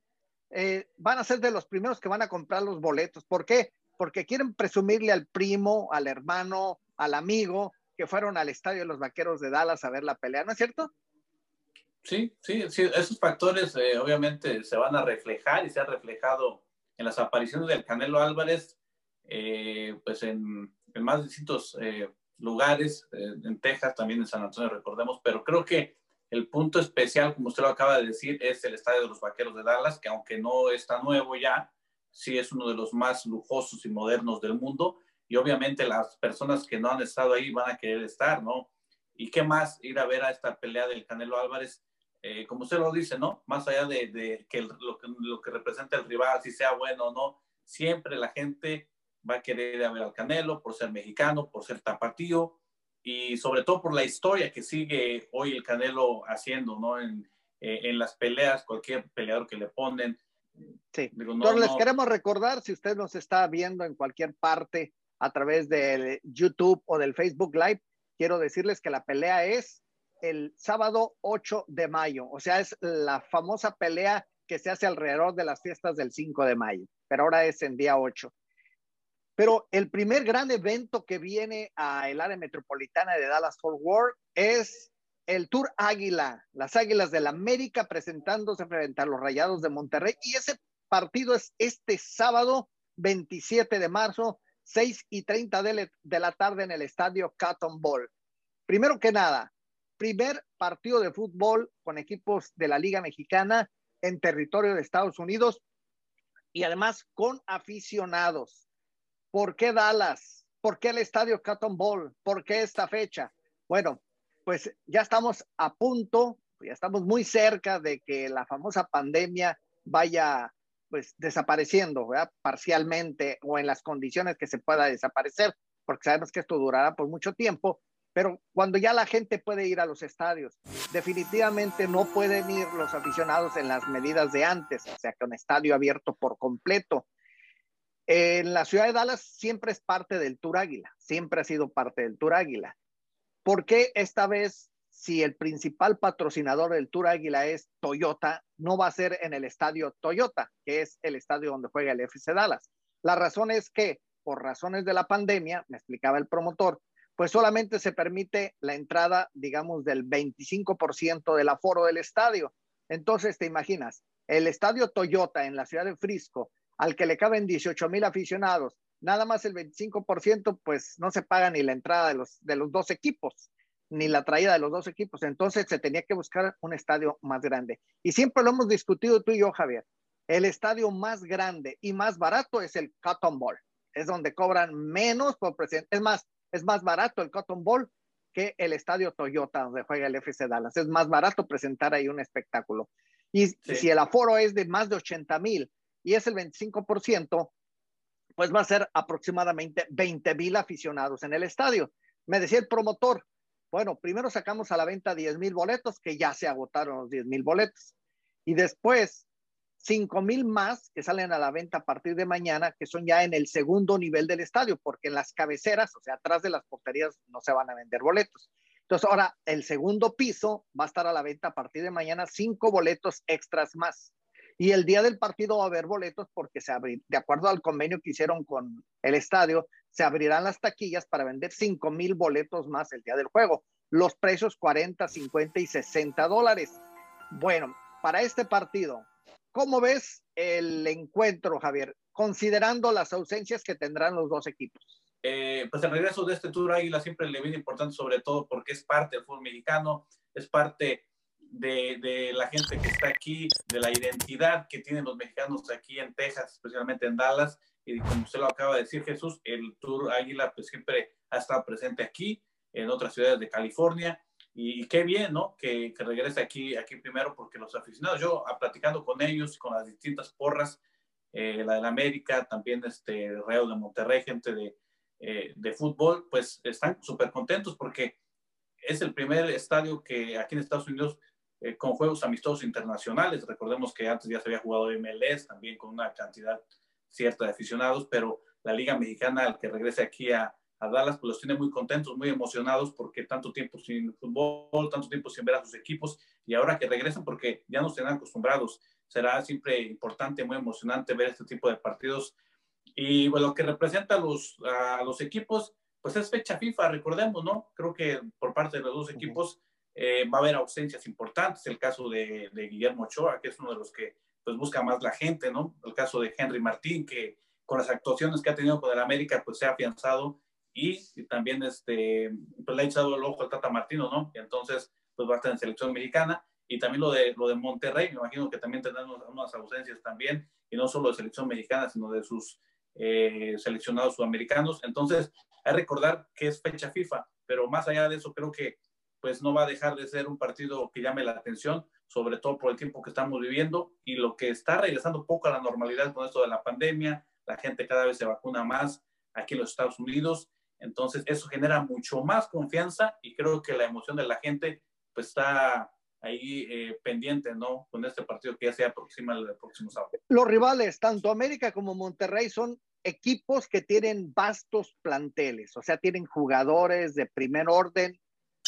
eh, van a ser de los primeros que van a comprar los boletos. ¿Por qué? Porque quieren presumirle al primo, al hermano, al amigo, que fueron al estadio de los Vaqueros de Dallas a ver la pelea, ¿no es cierto? Sí, sí, sí, esos factores eh, obviamente se van a reflejar y se ha reflejado en las apariciones del Canelo Álvarez, eh, pues en, más distintos eh, lugares, en Texas, también en San Antonio, recordemos, pero creo que el punto especial, como usted lo acaba de decir, es el Estadio de los Vaqueros de Dallas, que aunque no está nuevo ya, sí es uno de los más lujosos y modernos del mundo, y obviamente las personas que no han estado ahí van a querer estar, ¿no? ¿Y qué más ir a ver a esta pelea del Canelo Álvarez? Eh, como usted lo dice, ¿no? Más allá de, que, lo que, lo que representa el rival, si sea bueno o no, siempre la gente va a querer ir a ver al Canelo por ser mexicano, por ser tapatío y sobre todo por la historia que sigue hoy el Canelo haciendo, ¿no? En, eh, en las peleas, cualquier peleador que le ponen. Sí. Entonces les queremos recordar, si usted nos está viendo en cualquier parte a través del YouTube o del Facebook Live, quiero decirles que la pelea es el sábado 8 de mayo, o sea, es la famosa pelea que se hace alrededor de las fiestas del 5 de mayo, pero ahora es en día 8. Pero el primer gran evento que viene a el área metropolitana de Dallas Fort Worth es el Tour Águila, las Águilas del la América presentándose frente a los Rayados de Monterrey y ese partido es este sábado 27 de marzo, 6 y 30 de, la tarde en el estadio Cotton Bowl. Primero que nada, primer partido de fútbol con equipos de la Liga Mexicana en territorio de Estados Unidos y además con aficionados. ¿Por qué Dallas? ¿Por qué el estadio Cotton Bowl? ¿Por qué esta fecha? Bueno, pues ya estamos a punto, ya estamos muy cerca de que la famosa pandemia vaya pues desapareciendo, parcialmente o en las condiciones que se pueda desaparecer, porque sabemos que esto durará por mucho tiempo, pero cuando ya la gente puede ir a los estadios, definitivamente no pueden ir los aficionados en las medidas de antes, o sea, con estadio abierto por completo. En la ciudad de Dallas siempre es parte del Tour Águila, siempre ha sido parte del Tour Águila. ¿Por qué esta vez, si el principal patrocinador del Tour Águila es Toyota, no va a ser en el estadio Toyota, que es el estadio donde juega el FC Dallas? La razón es que, por razones de la pandemia, me explicaba el promotor, pues solamente se permite la entrada, digamos, del 25% del aforo del estadio. Entonces, te imaginas, el estadio Toyota en la ciudad de Frisco, al que le caben 18 mil aficionados, nada más el 25%, pues no se paga ni la entrada de los, de los dos equipos, ni la traída de los dos equipos. Entonces, se tenía que buscar un estadio más grande. Y siempre lo hemos discutido tú y yo, Javier. El estadio más grande y más barato es el Cotton Bowl. Es donde cobran menos por presidente. Es más, es más barato el Cotton Bowl que el estadio Toyota donde juega el FC Dallas. Es más barato presentar ahí un espectáculo. Y si el aforo es de más de 80 mil y es el 25%, pues va a ser aproximadamente 20 mil aficionados en el estadio. Me decía el promotor, bueno, primero sacamos a la venta 10 mil boletos, que ya se agotaron los 10 mil boletos. Y después 5 mil más que salen a la venta a partir de mañana, que son ya en el segundo nivel del estadio, porque en las cabeceras, o sea, atrás de las porterías, no se van a vender boletos. Entonces, ahora el segundo piso va a estar a la venta a partir de mañana, cinco boletos extras más. Y el día del partido va a haber boletos porque se abrir, de acuerdo al convenio que hicieron con el estadio, se abrirán las taquillas para vender 5 mil boletos más el día del juego. Los precios 40, 50 y 60 dólares. Bueno, para este partido, ¿Cómo ves el encuentro, Javier, considerando las ausencias que tendrán los dos equipos? Eh, pues el regreso de este Tour Águila siempre le viene importante, sobre todo porque es parte del fútbol mexicano, es parte de, de, la gente que está aquí, de la identidad que tienen los mexicanos aquí en Texas, especialmente en Dallas. Y como usted lo acaba de decir, Jesús, el Tour Águila pues siempre ha estado presente aquí, en otras ciudades de California. Y, qué bien, ¿no? Que, que, regrese aquí, aquí primero, porque los aficionados, yo platicando con ellos, con las distintas porras, eh, la de América, también este Real de Monterrey, gente de, eh, de fútbol, pues están súper contentos porque es el primer estadio que aquí en Estados Unidos eh, con juegos amistosos internacionales. Recordemos que antes ya se había jugado MLS también con una cantidad cierta de aficionados, pero la Liga Mexicana, al que regrese aquí a, a Dallas, pues los tiene muy contentos, muy emocionados porque tanto tiempo sin fútbol, tanto tiempo sin ver a sus equipos y ahora que regresan porque ya nos tienen acostumbrados, será siempre importante, muy emocionante ver este tipo de partidos. Y bueno, lo que representa a los, a los equipos, pues es fecha FIFA, recordemos, ¿no? Creo que por parte de los dos equipos eh, va a haber ausencias importantes, el caso de, Guillermo Ochoa, que es uno de los que pues busca más la gente, ¿no? El caso de Henry Martín, que con las actuaciones que ha tenido con el América, pues se ha afianzado y, también este, pues le ha echado el ojo al Tata Martino, ¿no? Y entonces, pues va a estar en selección mexicana. Y también lo de, lo de Monterrey, me imagino que también tendrán unas ausencias también, y no solo de selección mexicana, sino de sus eh, seleccionados sudamericanos. Entonces, hay que recordar que es fecha FIFA, pero más allá de eso, creo que pues no va a dejar de ser un partido que llame la atención, sobre todo por el tiempo que estamos viviendo y lo que está regresando poco a la normalidad con esto de la pandemia, la gente cada vez se vacuna más aquí en los Estados Unidos, entonces eso genera mucho más confianza y creo que la emoción de la gente pues está ahí eh, pendiente, ¿no? Con este partido que ya se aproxima el próximo sábado. Los rivales, tanto América como Monterrey, son equipos que tienen vastos planteles, o sea, tienen jugadores de primer orden,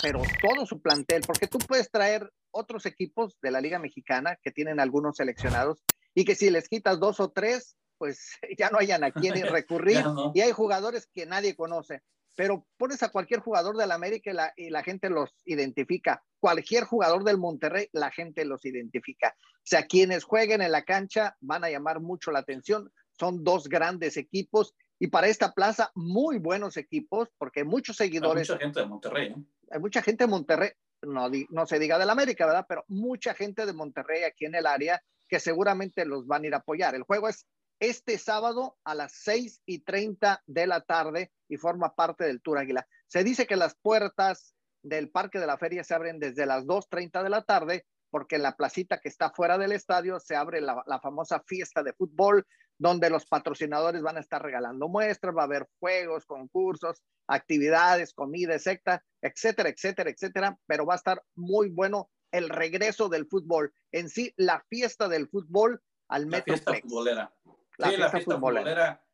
pero todo su plantel, porque tú puedes traer otros equipos de la Liga Mexicana que tienen algunos seleccionados y que si les quitas dos o tres, pues ya no hayan a quién recurrir y hay jugadores que nadie conoce. Pero pones a cualquier jugador del América y la, y la gente los identifica. Cualquier jugador del Monterrey, la gente los identifica. O sea, quienes jueguen en la cancha van a llamar mucho la atención. Son dos grandes equipos y para esta plaza muy buenos equipos porque muchos seguidores. Hay mucha gente de Monterrey. Hay mucha gente de Monterrey, no, no se diga del América, ¿verdad? Pero mucha gente de Monterrey aquí en el área que seguramente los van a ir a apoyar. El juego es este sábado a las 6 y 30 de la tarde y forma parte del Tour Águila. Se dice que las puertas del Parque de la Feria se abren desde las 2.30 de la tarde porque en la placita que está fuera del estadio se abre la, famosa fiesta de fútbol donde los patrocinadores van a estar regalando muestras, va a haber juegos, concursos, actividades, comida, etcétera, etcétera, etcétera, etcétera, pero va a estar muy bueno el regreso del fútbol. En sí, la fiesta del fútbol al la Fiesta futbolera. sí, la fiesta futbolera,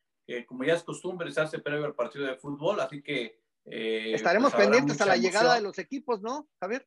como ya es costumbre, se hace previo al partido de fútbol, así que... Eh, Estaremos pues, pendientes a la llegada de los equipos, ¿no, Javier?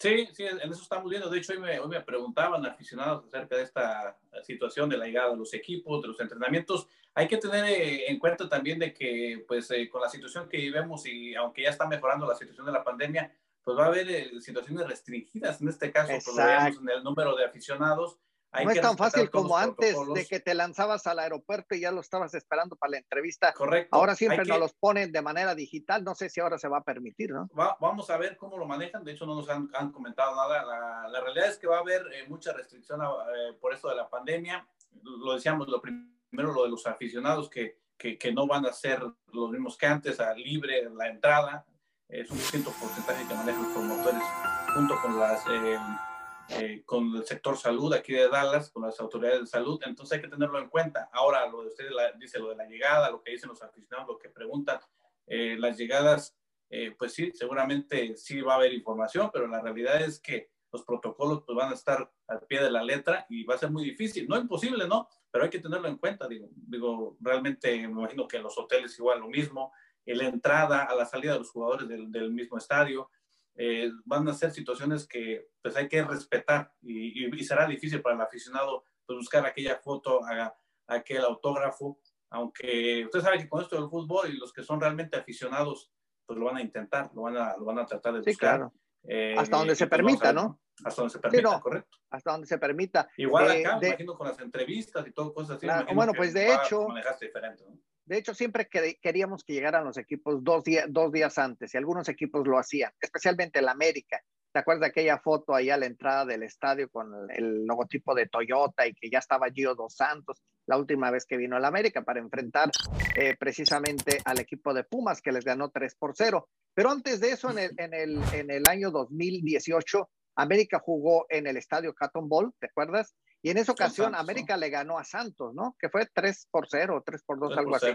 Sí, sí, en eso estamos viendo. De hecho, hoy me, hoy me preguntaban aficionados acerca de esta situación de la llegada de los equipos, de los entrenamientos. Hay que tener eh, en cuenta también de que, pues, eh, con la situación que vivimos y aunque ya está mejorando la situación de la pandemia, pues va a haber eh, situaciones restringidas. En este caso, pues, en el número de aficionados no es tan fácil como antes de que te lanzabas al aeropuerto y ya lo estabas esperando para la entrevista. Correcto. Ahora siempre nos los ponen de manera digital. No sé si ahora se va a permitir, ¿no? vamos a ver cómo lo manejan. De hecho, no nos han, comentado nada. La, realidad es que va a haber eh, mucha restricción eh, por esto de la pandemia. Lo decíamos, lo primero, lo de los aficionados que, que, que no van a ser los mismos que antes, a libre la entrada. Es un distinto porcentaje que manejan los promotores junto con las eh, eh, con el sector salud aquí de Dallas, con las autoridades de salud, entonces hay que tenerlo en cuenta. Ahora, lo de ustedes dice lo de la llegada, lo que dicen los aficionados, lo que preguntan, eh, las llegadas, eh, pues sí, seguramente sí va a haber información, pero la realidad es que los protocolos pues, van a estar al pie de la letra y va a ser muy difícil. No imposible, ¿no? Pero hay que tenerlo en cuenta, digo, digo realmente me imagino que en los hoteles igual lo mismo, en la entrada, a la salida de los jugadores del, del mismo estadio, eh, van a ser situaciones que pues hay que respetar y, será difícil para el aficionado pues, buscar aquella foto, a, aquel autógrafo, aunque usted sabe que con esto del fútbol y los que son realmente aficionados pues lo van a intentar, lo van a, lo van a tratar de buscar. Sí, claro. Eh, hasta donde se permita, ¿no? Hasta donde se permita, correcto. Hasta donde se permita. Igual acá, me imagino con las entrevistas y todo, cosas así. bueno, pues de hecho, diferente, ¿no? De hecho, siempre queríamos que llegaran los equipos dos, dos días antes y algunos equipos lo hacían, especialmente el América. ¿Te acuerdas de aquella foto ahí a la entrada del estadio con el logotipo de Toyota y que ya estaba Gio Dos Santos la última vez que vino al América para enfrentar eh, precisamente al equipo de Pumas que les ganó 3 por 0? Pero antes de eso, en el, en el, en el año 2018, América jugó en el estadio Cotton Bowl, ¿te acuerdas? Y en esa ocasión América le ganó a Santos, ¿no? Que fue 3 por 0, 3 por 2, algo así.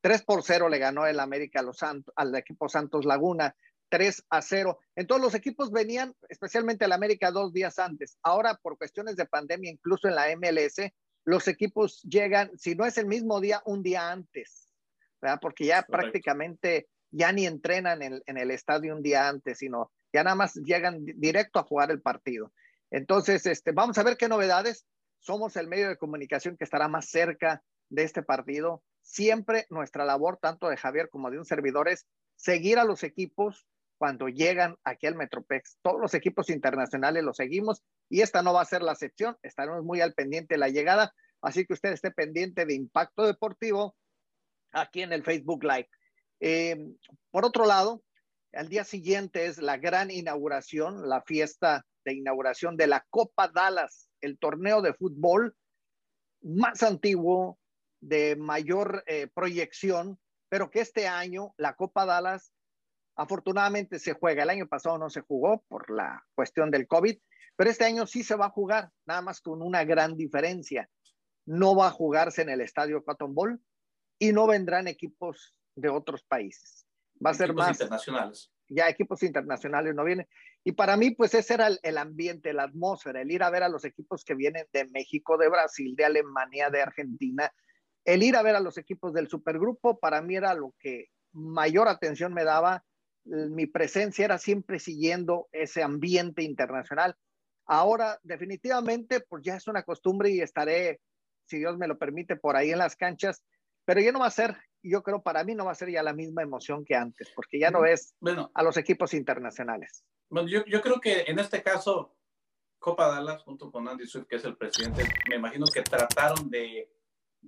3 por 0 le ganó el América a los Santos, al equipo Santos Laguna, 3 a 0. Entonces los equipos venían, especialmente el América, dos días antes. Ahora, por cuestiones de pandemia, incluso en la MLS, los equipos llegan, si no es el mismo día, un día antes, ¿verdad? Porque ya prácticamente ya ni entrenan en, en, el estadio un día antes, sino ya nada más llegan directo a jugar el partido. Entonces, este, vamos a ver qué novedades. Somos el medio de comunicación que estará más cerca de este partido. Siempre nuestra labor, tanto de Javier como de un servidor, es seguir a los equipos, cuando llegan aquí al Metroplex. Todos los equipos internacionales los seguimos y esta no va a ser la excepción. Estaremos muy al pendiente de la llegada, así que usted esté pendiente de Impacto Deportivo aquí en el Facebook Live. Eh, por otro lado, al día siguiente es la gran inauguración, la fiesta de inauguración de la Copa Dallas, el torneo de fútbol más antiguo, de mayor eh, proyección, pero que este año la Copa Dallas afortunadamente se juega. El año pasado no se jugó por la cuestión del COVID, pero este año sí se va a jugar, nada más con una gran diferencia. No va a jugarse en el estadio Cotton Bowl y no vendrán equipos de otros países. Va a ser más internacionales. Ya equipos internacionales no vienen. Y para mí, pues ese era el, el, ambiente, la atmósfera, el ir a ver a los equipos que vienen de México, de Brasil, de Alemania, de Argentina, el ir a ver a los equipos del supergrupo, para mí era lo que mayor atención me daba. Mi presencia era siempre siguiendo ese ambiente internacional. Ahora, definitivamente, pues ya es una costumbre y estaré, si Dios me lo permite, por ahí en las canchas, pero ya no va a ser yo creo para mí no va a ser ya la misma emoción que antes, porque ya no es bueno, a los equipos internacionales. Bueno, yo, yo creo que en este caso, Copa Dallas, junto con Andy Swift, que es el presidente, me imagino que trataron de,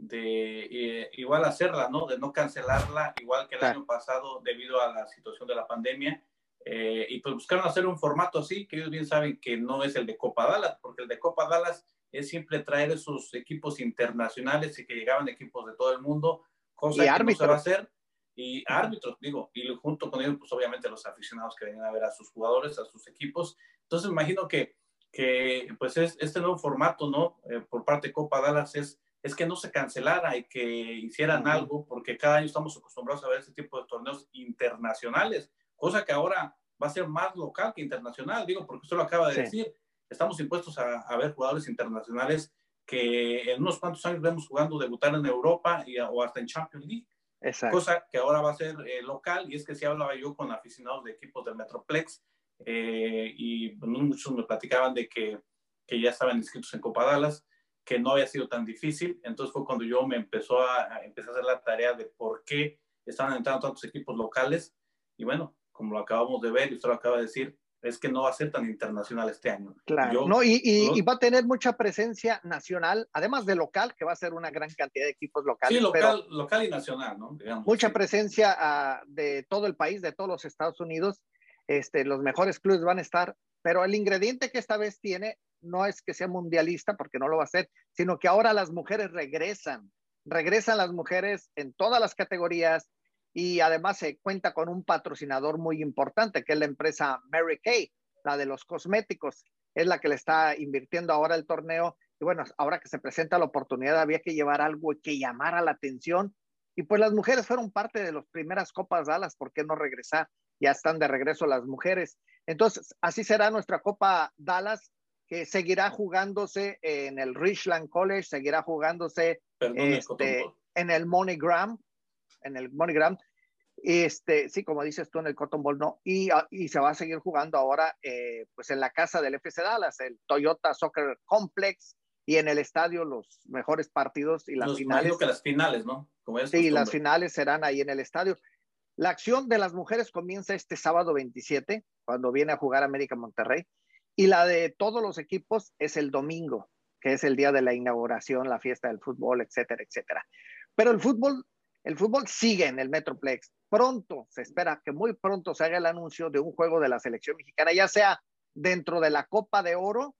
de eh, igual hacerla, ¿no? De no cancelarla, igual que el claro. año pasado debido a la situación de la pandemia. Eh, y pues buscaron hacer un formato así, que ellos bien saben que no es el de Copa Dallas, porque el de Copa Dallas es siempre traer esos equipos internacionales y que llegaban equipos de todo el mundo cosa y que árbitros. no se va a hacer. Y árbitros, digo, y junto con ellos, pues obviamente los aficionados que venían a ver a sus jugadores, a sus equipos. Entonces, imagino que, que pues es, este nuevo formato, ¿no? Eh, por parte de Copa Dallas es, es que no se cancelara y que hicieran uh -huh. algo, porque cada año estamos acostumbrados a ver este tipo de torneos internacionales, cosa que ahora va a ser más local que internacional, digo, porque usted lo acaba de sí. decir, estamos impuestos a, a ver jugadores internacionales que en unos cuantos años vemos jugando, debutar en Europa y, o hasta en Champions League. Exacto. Cosa que ahora va a ser eh, local y es que si hablaba yo con aficionados de equipos del Metroplex eh, y bueno, muchos me platicaban de que, que, ya estaban inscritos en Copa Dallas, que no había sido tan difícil. Entonces fue cuando yo me empezó a, a empecé a hacer la tarea de por qué estaban entrando tantos equipos locales y bueno, como lo acabamos de ver y usted lo acaba de decir, es que no va a ser tan internacional este año. Claro, Yo, no, y, y, y, va a tener mucha presencia nacional, además de local, que va a ser una gran cantidad de equipos locales. Sí, local, local y nacional, ¿no? Digamos, mucha sí. presencia uh, de todo el país, de todos los Estados Unidos. Este, los mejores clubes van a estar, pero el ingrediente que esta vez tiene no es que sea mundialista, porque no lo va a ser, sino que ahora las mujeres regresan. Regresan las mujeres en todas las categorías, y además se cuenta con un patrocinador muy importante, que es la empresa Mary Kay, la de los cosméticos, es la que le está invirtiendo ahora el torneo. Y bueno, ahora que se presenta la oportunidad, había que llevar algo que llamara la atención. Y pues las mujeres fueron parte de las primeras Copas Dallas, ¿por qué no regresar? Ya están de regreso las mujeres. Entonces, así será nuestra Copa Dallas, que seguirá jugándose en el Richland College, seguirá jugándose Perdón, este, en el MoneyGram, en el MoneyGram. Este, sí, como dices tú, en el Cotton Bowl no. Y, y se va a seguir jugando ahora, eh, pues en la casa del FC Dallas, el Toyota Soccer Complex, y en el estadio los mejores partidos y las finales. que las finales, ¿no? Como sí, costumbre. las finales serán ahí en el estadio. La acción de las mujeres comienza este sábado 27, cuando viene a jugar América Monterrey, y la de todos los equipos es el domingo, que es el día de la inauguración, la fiesta del fútbol, etcétera, etcétera. Pero el fútbol el fútbol sigue en el Metroplex. Pronto, se espera que muy pronto se haga el anuncio de un juego de la selección mexicana, ya sea dentro de la Copa de Oro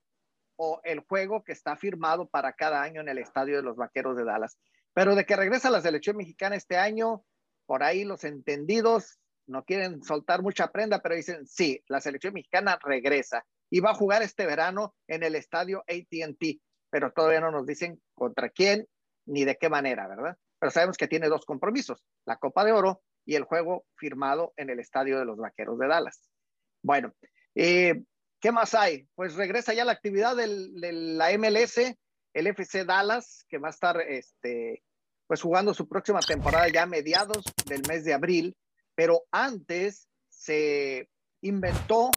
o el juego que está firmado para cada año en el Estadio de los Vaqueros de Dallas. Pero de que regresa la selección mexicana este año, por ahí los entendidos no quieren soltar mucha prenda, pero dicen, sí, la selección mexicana regresa y va a jugar este verano en el Estadio ATT, pero todavía no nos dicen contra quién ni de qué manera, ¿verdad? pero sabemos que tiene dos compromisos, la Copa de Oro y el juego firmado en el Estadio de los Vaqueros de Dallas. Bueno, eh, ¿qué más hay? Pues regresa ya la actividad de la MLS, el FC Dallas, que va a estar este, pues jugando su próxima temporada ya a mediados del mes de abril, pero antes se inventó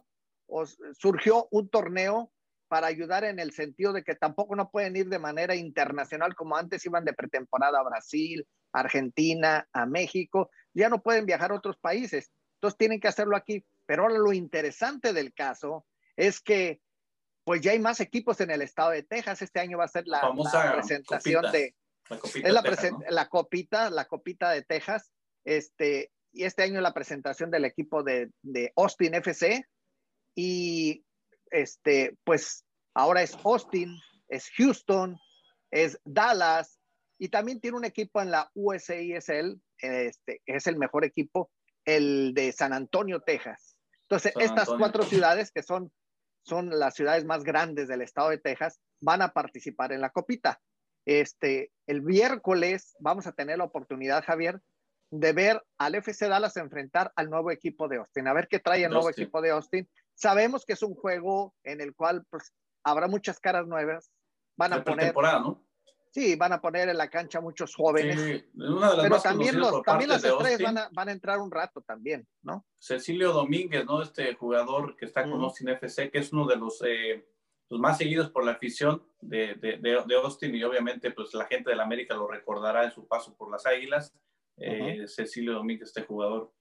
o surgió un torneo para ayudar en el sentido de que tampoco no pueden ir de manera internacional como antes iban de pretemporada a Brasil, Argentina, a México, ya no pueden viajar a otros países, entonces tienen que hacerlo aquí. Pero ahora lo interesante del caso es que pues ya hay más equipos en el estado de Texas. Este año va a ser la, presentación de... La es la, la, copita, la copita de Texas. Este, y este año la presentación del equipo de, de Austin FC. Y este, pues ahora es Austin, es Houston, es Dallas, y también tiene un equipo en la USISL, este, es el mejor equipo, el de San Antonio, Texas. Entonces, estas cuatro ciudades que son, son las ciudades más grandes del estado de Texas, van a participar en la copita. Este, el miércoles vamos a tener la oportunidad, Javier, de ver al FC Dallas enfrentar al nuevo equipo de Austin, a ver qué trae el nuevo equipo de Austin. Sabemos que es un juego en el cual pues, habrá muchas caras nuevas. Van a poner. ¿no? Sí, van a poner en la cancha muchos jóvenes. Sí, de pero también, los, también las estrellas van a, van a, entrar un rato también, ¿no? Cecilio Domínguez, ¿no? Este jugador que está con Austin FC, que es uno de los, eh, los más seguidos por la afición de, de, de, Austin y obviamente pues la gente de la América lo recordará en su paso por las Águilas. Eh, Cecilio Domínguez, este jugador,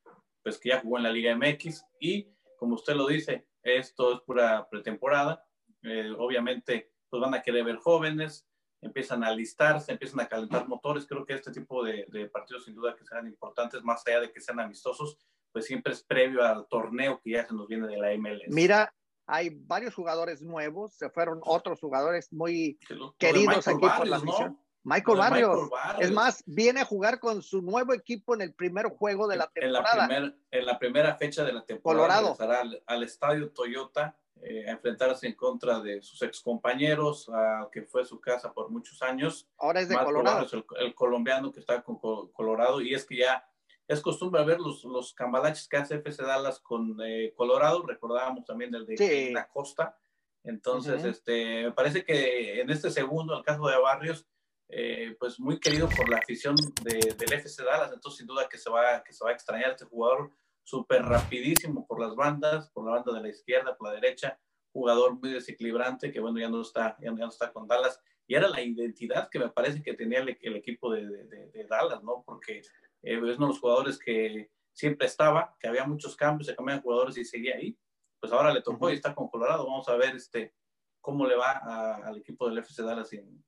pues que ya jugó en la Liga MX y como usted lo dice, esto es pura pretemporada. Eh, obviamente pues van a querer ver jóvenes, empiezan a alistarse, empiezan a calentar motores. Creo que este tipo de, partidos sin duda que serán importantes, más allá de que sean amistosos, pues siempre es previo al torneo que ya se nos viene de la MLS. Mira, hay varios jugadores nuevos, se fueron otros jugadores muy queridos aquí por la afición. Michael Barrios. Es más, viene a jugar con su nuevo equipo en el primer juego de la temporada. En la, primera fecha de la temporada. Colorado. Al, al estadio Toyota eh, a enfrentarse en contra de sus excompañeros, a, que fue su casa por muchos años. Ahora es de Colorado. el, colombiano que está con Colorado, y es que ya es costumbre ver los, los cambalaches que hace FC Dallas con eh, Colorado, recordábamos también del de la Costa. Entonces, este, me parece que en este segundo, el caso de Barrios, eh, pues muy querido por la afición de, del FC Dallas, entonces sin duda que se va, que se va a extrañar este jugador súper rapidísimo por las bandas, por la banda de la izquierda, por la derecha, jugador muy desequilibrante que bueno, ya no está, ya no está con Dallas. Y era la identidad que me parece que tenía el, equipo de, de, Dallas, ¿no? Porque eh, es uno de los jugadores que siempre estaba, que había muchos cambios, se cambiaban jugadores y seguía ahí. Pues ahora le tocó y está con Colorado. Vamos a ver este, cómo le va al equipo del FC Dallas sin,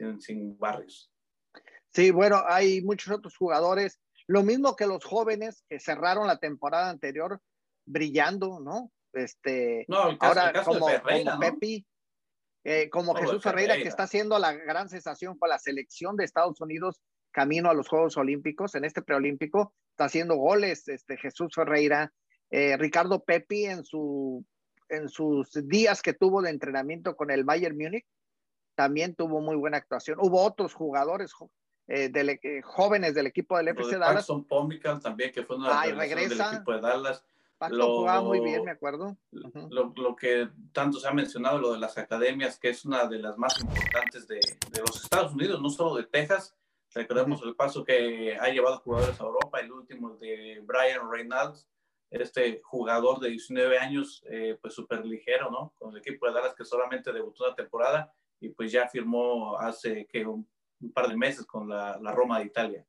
sin, sin Barrios. Sí, bueno, hay muchos otros jugadores lo mismo que los jóvenes que cerraron la temporada anterior brillando, ¿no? Este, ahora como, Pepi, eh, como Jesús Ferreira, que está haciendo la gran sensación con la selección de Estados Unidos camino a los Juegos Olímpicos, en este preolímpico, está haciendo goles, este, Jesús Ferreira, eh, Ricardo Pepi en, su, en sus días que tuvo de entrenamiento con el Bayern Múnich, también tuvo muy buena actuación. Hubo otros jugadores eh, de, eh, jóvenes del equipo del FC Dallas. Paxton Pomical también, que fue una de del equipo de Dallas. lo, jugaba muy bien, me acuerdo. lo, lo, que tanto se ha mencionado, lo de las academias, que es una de las más importantes de, de los Estados Unidos, no solo de Texas. Recordemos el paso que ha llevado jugadores a Europa, el último de Brian Reynolds, este jugador de 19 años, eh, pues súper ligero, ¿no? Con el equipo de Dallas que solamente debutó una temporada y pues ya firmó hace que un un par de meses con la, la Roma de Italia.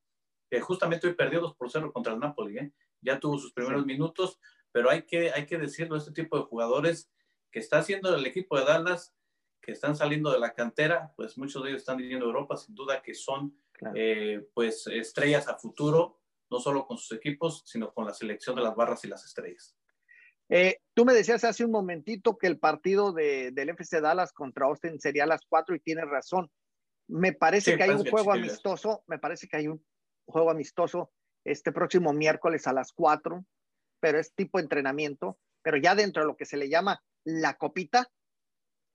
que justamente hoy perdió 2 por 0 contra el Napoli. ¿eh? Ya tuvo sus primeros minutos, pero hay que, hay que decirlo, este tipo de jugadores que está haciendo el equipo de Dallas, que están saliendo de la cantera, pues muchos de ellos están viviendo Europa, sin duda que son eh, pues estrellas a futuro, no solo con sus equipos, sino con la selección de las barras y las estrellas. Eh, tú me decías hace un momentito que el partido de, del FC Dallas contra Austin sería a las 4 y tienes razón. Me parece que hay un juego amistoso, me parece que hay un juego amistoso este próximo miércoles a las 4, pero es tipo entrenamiento, pero ya dentro de lo que se le llama la copita,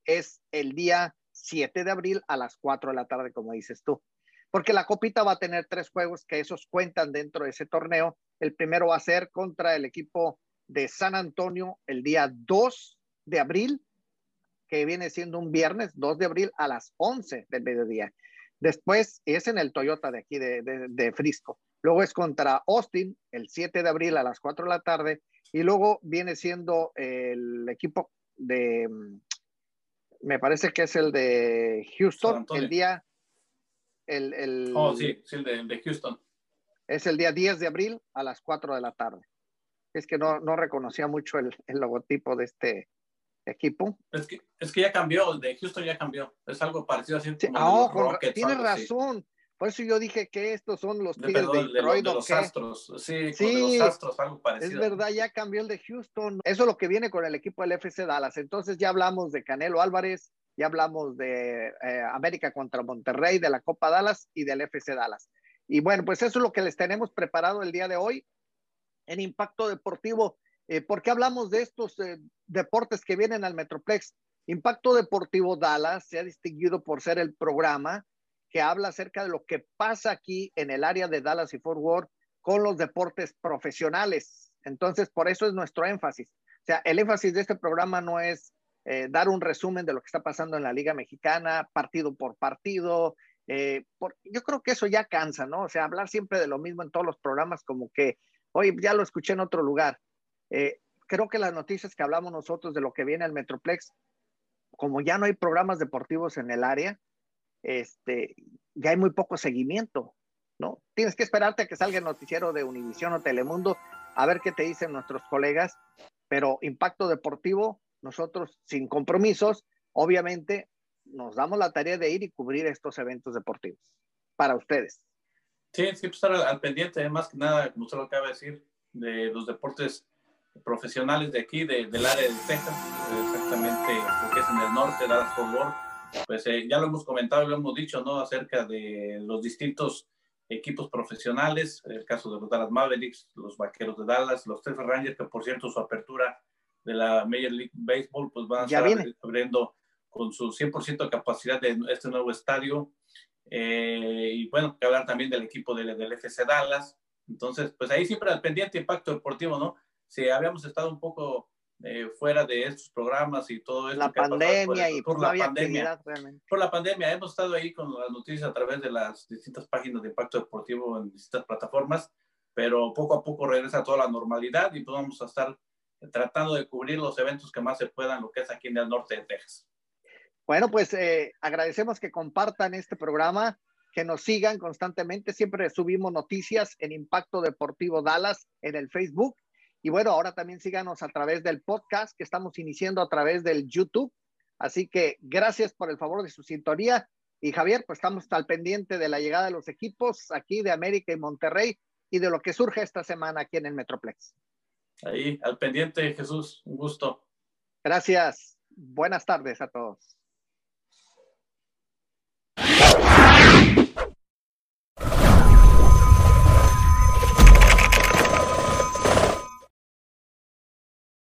es el día 7 de abril a las 4 de la tarde, como dices tú. Porque la copita va a tener tres juegos que esos cuentan dentro de ese torneo. El primero va a ser contra el equipo de San Antonio el día 2 de abril que viene siendo un viernes 2 de abril a las 11 del mediodía. Después es en el Toyota de aquí de, de, Frisco. Luego es contra Austin el 7 de abril a las 4 de la tarde. Y luego viene siendo el equipo de, me parece que es el de Houston, el día... El, el, oh, sí, sí, el de, de Houston. Es el día 10 de abril a las 4 de la tarde. Es que no, no reconocía mucho el, el logotipo de este equipo. Es que, es que ya cambió, de Houston ya cambió. Es algo parecido así sí, como oh, Tienes razón. Por eso yo dije que estos son los Tigres de, Detroit. De, los Astros. Sí, sí de los Astros, algo parecido. Es verdad, ya cambió el de Houston. Eso es lo que viene con el equipo del FC Dallas. Entonces ya hablamos de Canelo Álvarez, ya hablamos de eh, América contra Monterrey, de la Copa Dallas y del FC Dallas. Y bueno, pues eso es lo que les tenemos preparado el día de hoy en Impacto Deportivo. Eh, ¿Por qué hablamos de estos eh, deportes que vienen al Metroplex? Impacto Deportivo Dallas se ha distinguido por ser el programa que habla acerca de lo que pasa aquí en el área de Dallas y Fort Worth con los deportes profesionales. Entonces, por eso es nuestro énfasis. O sea, el énfasis de este programa no es eh, dar un resumen de lo que está pasando en la Liga Mexicana, partido por partido. Eh, yo creo que eso ya cansa, ¿no? O sea, hablar siempre de lo mismo en todos los programas, como que, oye, ya lo escuché en otro lugar. Eh, creo que las noticias que hablamos nosotros de lo que viene al Metroplex, como ya no hay programas deportivos en el área, este, ya hay muy poco seguimiento, ¿no? Tienes que esperarte a que salga el noticiero de Univisión o Telemundo a ver qué te dicen nuestros colegas, pero impacto deportivo, nosotros sin compromisos, obviamente nos damos la tarea de ir y cubrir estos eventos deportivos para ustedes. Sí, siempre estar al, pendiente, más que nada, como usted lo acaba de decir, de los deportes profesionales de aquí, del área de Texas, exactamente lo que es en el norte, Dallas Fort Worth, pues eh, ya lo hemos comentado y lo hemos dicho, ¿no? Acerca de los distintos equipos profesionales, el caso de los Dallas Mavericks, los Vaqueros de Dallas, los Texas Rangers, que por cierto su apertura de la Major League Baseball, pues van a estar abriendo con su 100% de capacidad de este nuevo estadio. Eh, y bueno, que hablar también del equipo del, del FC Dallas. Entonces, pues ahí siempre al pendiente impacto deportivo, ¿no? Si habíamos estado un poco eh, fuera de estos programas y todo eso. La pandemia y por, la pandemia. Por la pandemia hemos estado ahí con las noticias a través de las distintas páginas de impacto deportivo en distintas plataformas, pero poco a poco regresa toda la normalidad y pues vamos a estar tratando de cubrir los eventos que más se puedan, lo que es aquí en el norte de Texas. Bueno, pues eh, agradecemos que compartan este programa, que nos sigan constantemente. Siempre subimos noticias en Impacto Deportivo Dallas en el Facebook y bueno, ahora también síganos a través del podcast que estamos iniciando a través del YouTube. Así que gracias por el favor de su sintonía. Y Javier, pues estamos al pendiente de la llegada de los equipos aquí de América y Monterrey y de lo que surge esta semana aquí en el Metroplex. Ahí, al pendiente, Jesús. Un gusto. Gracias. Buenas tardes a todos.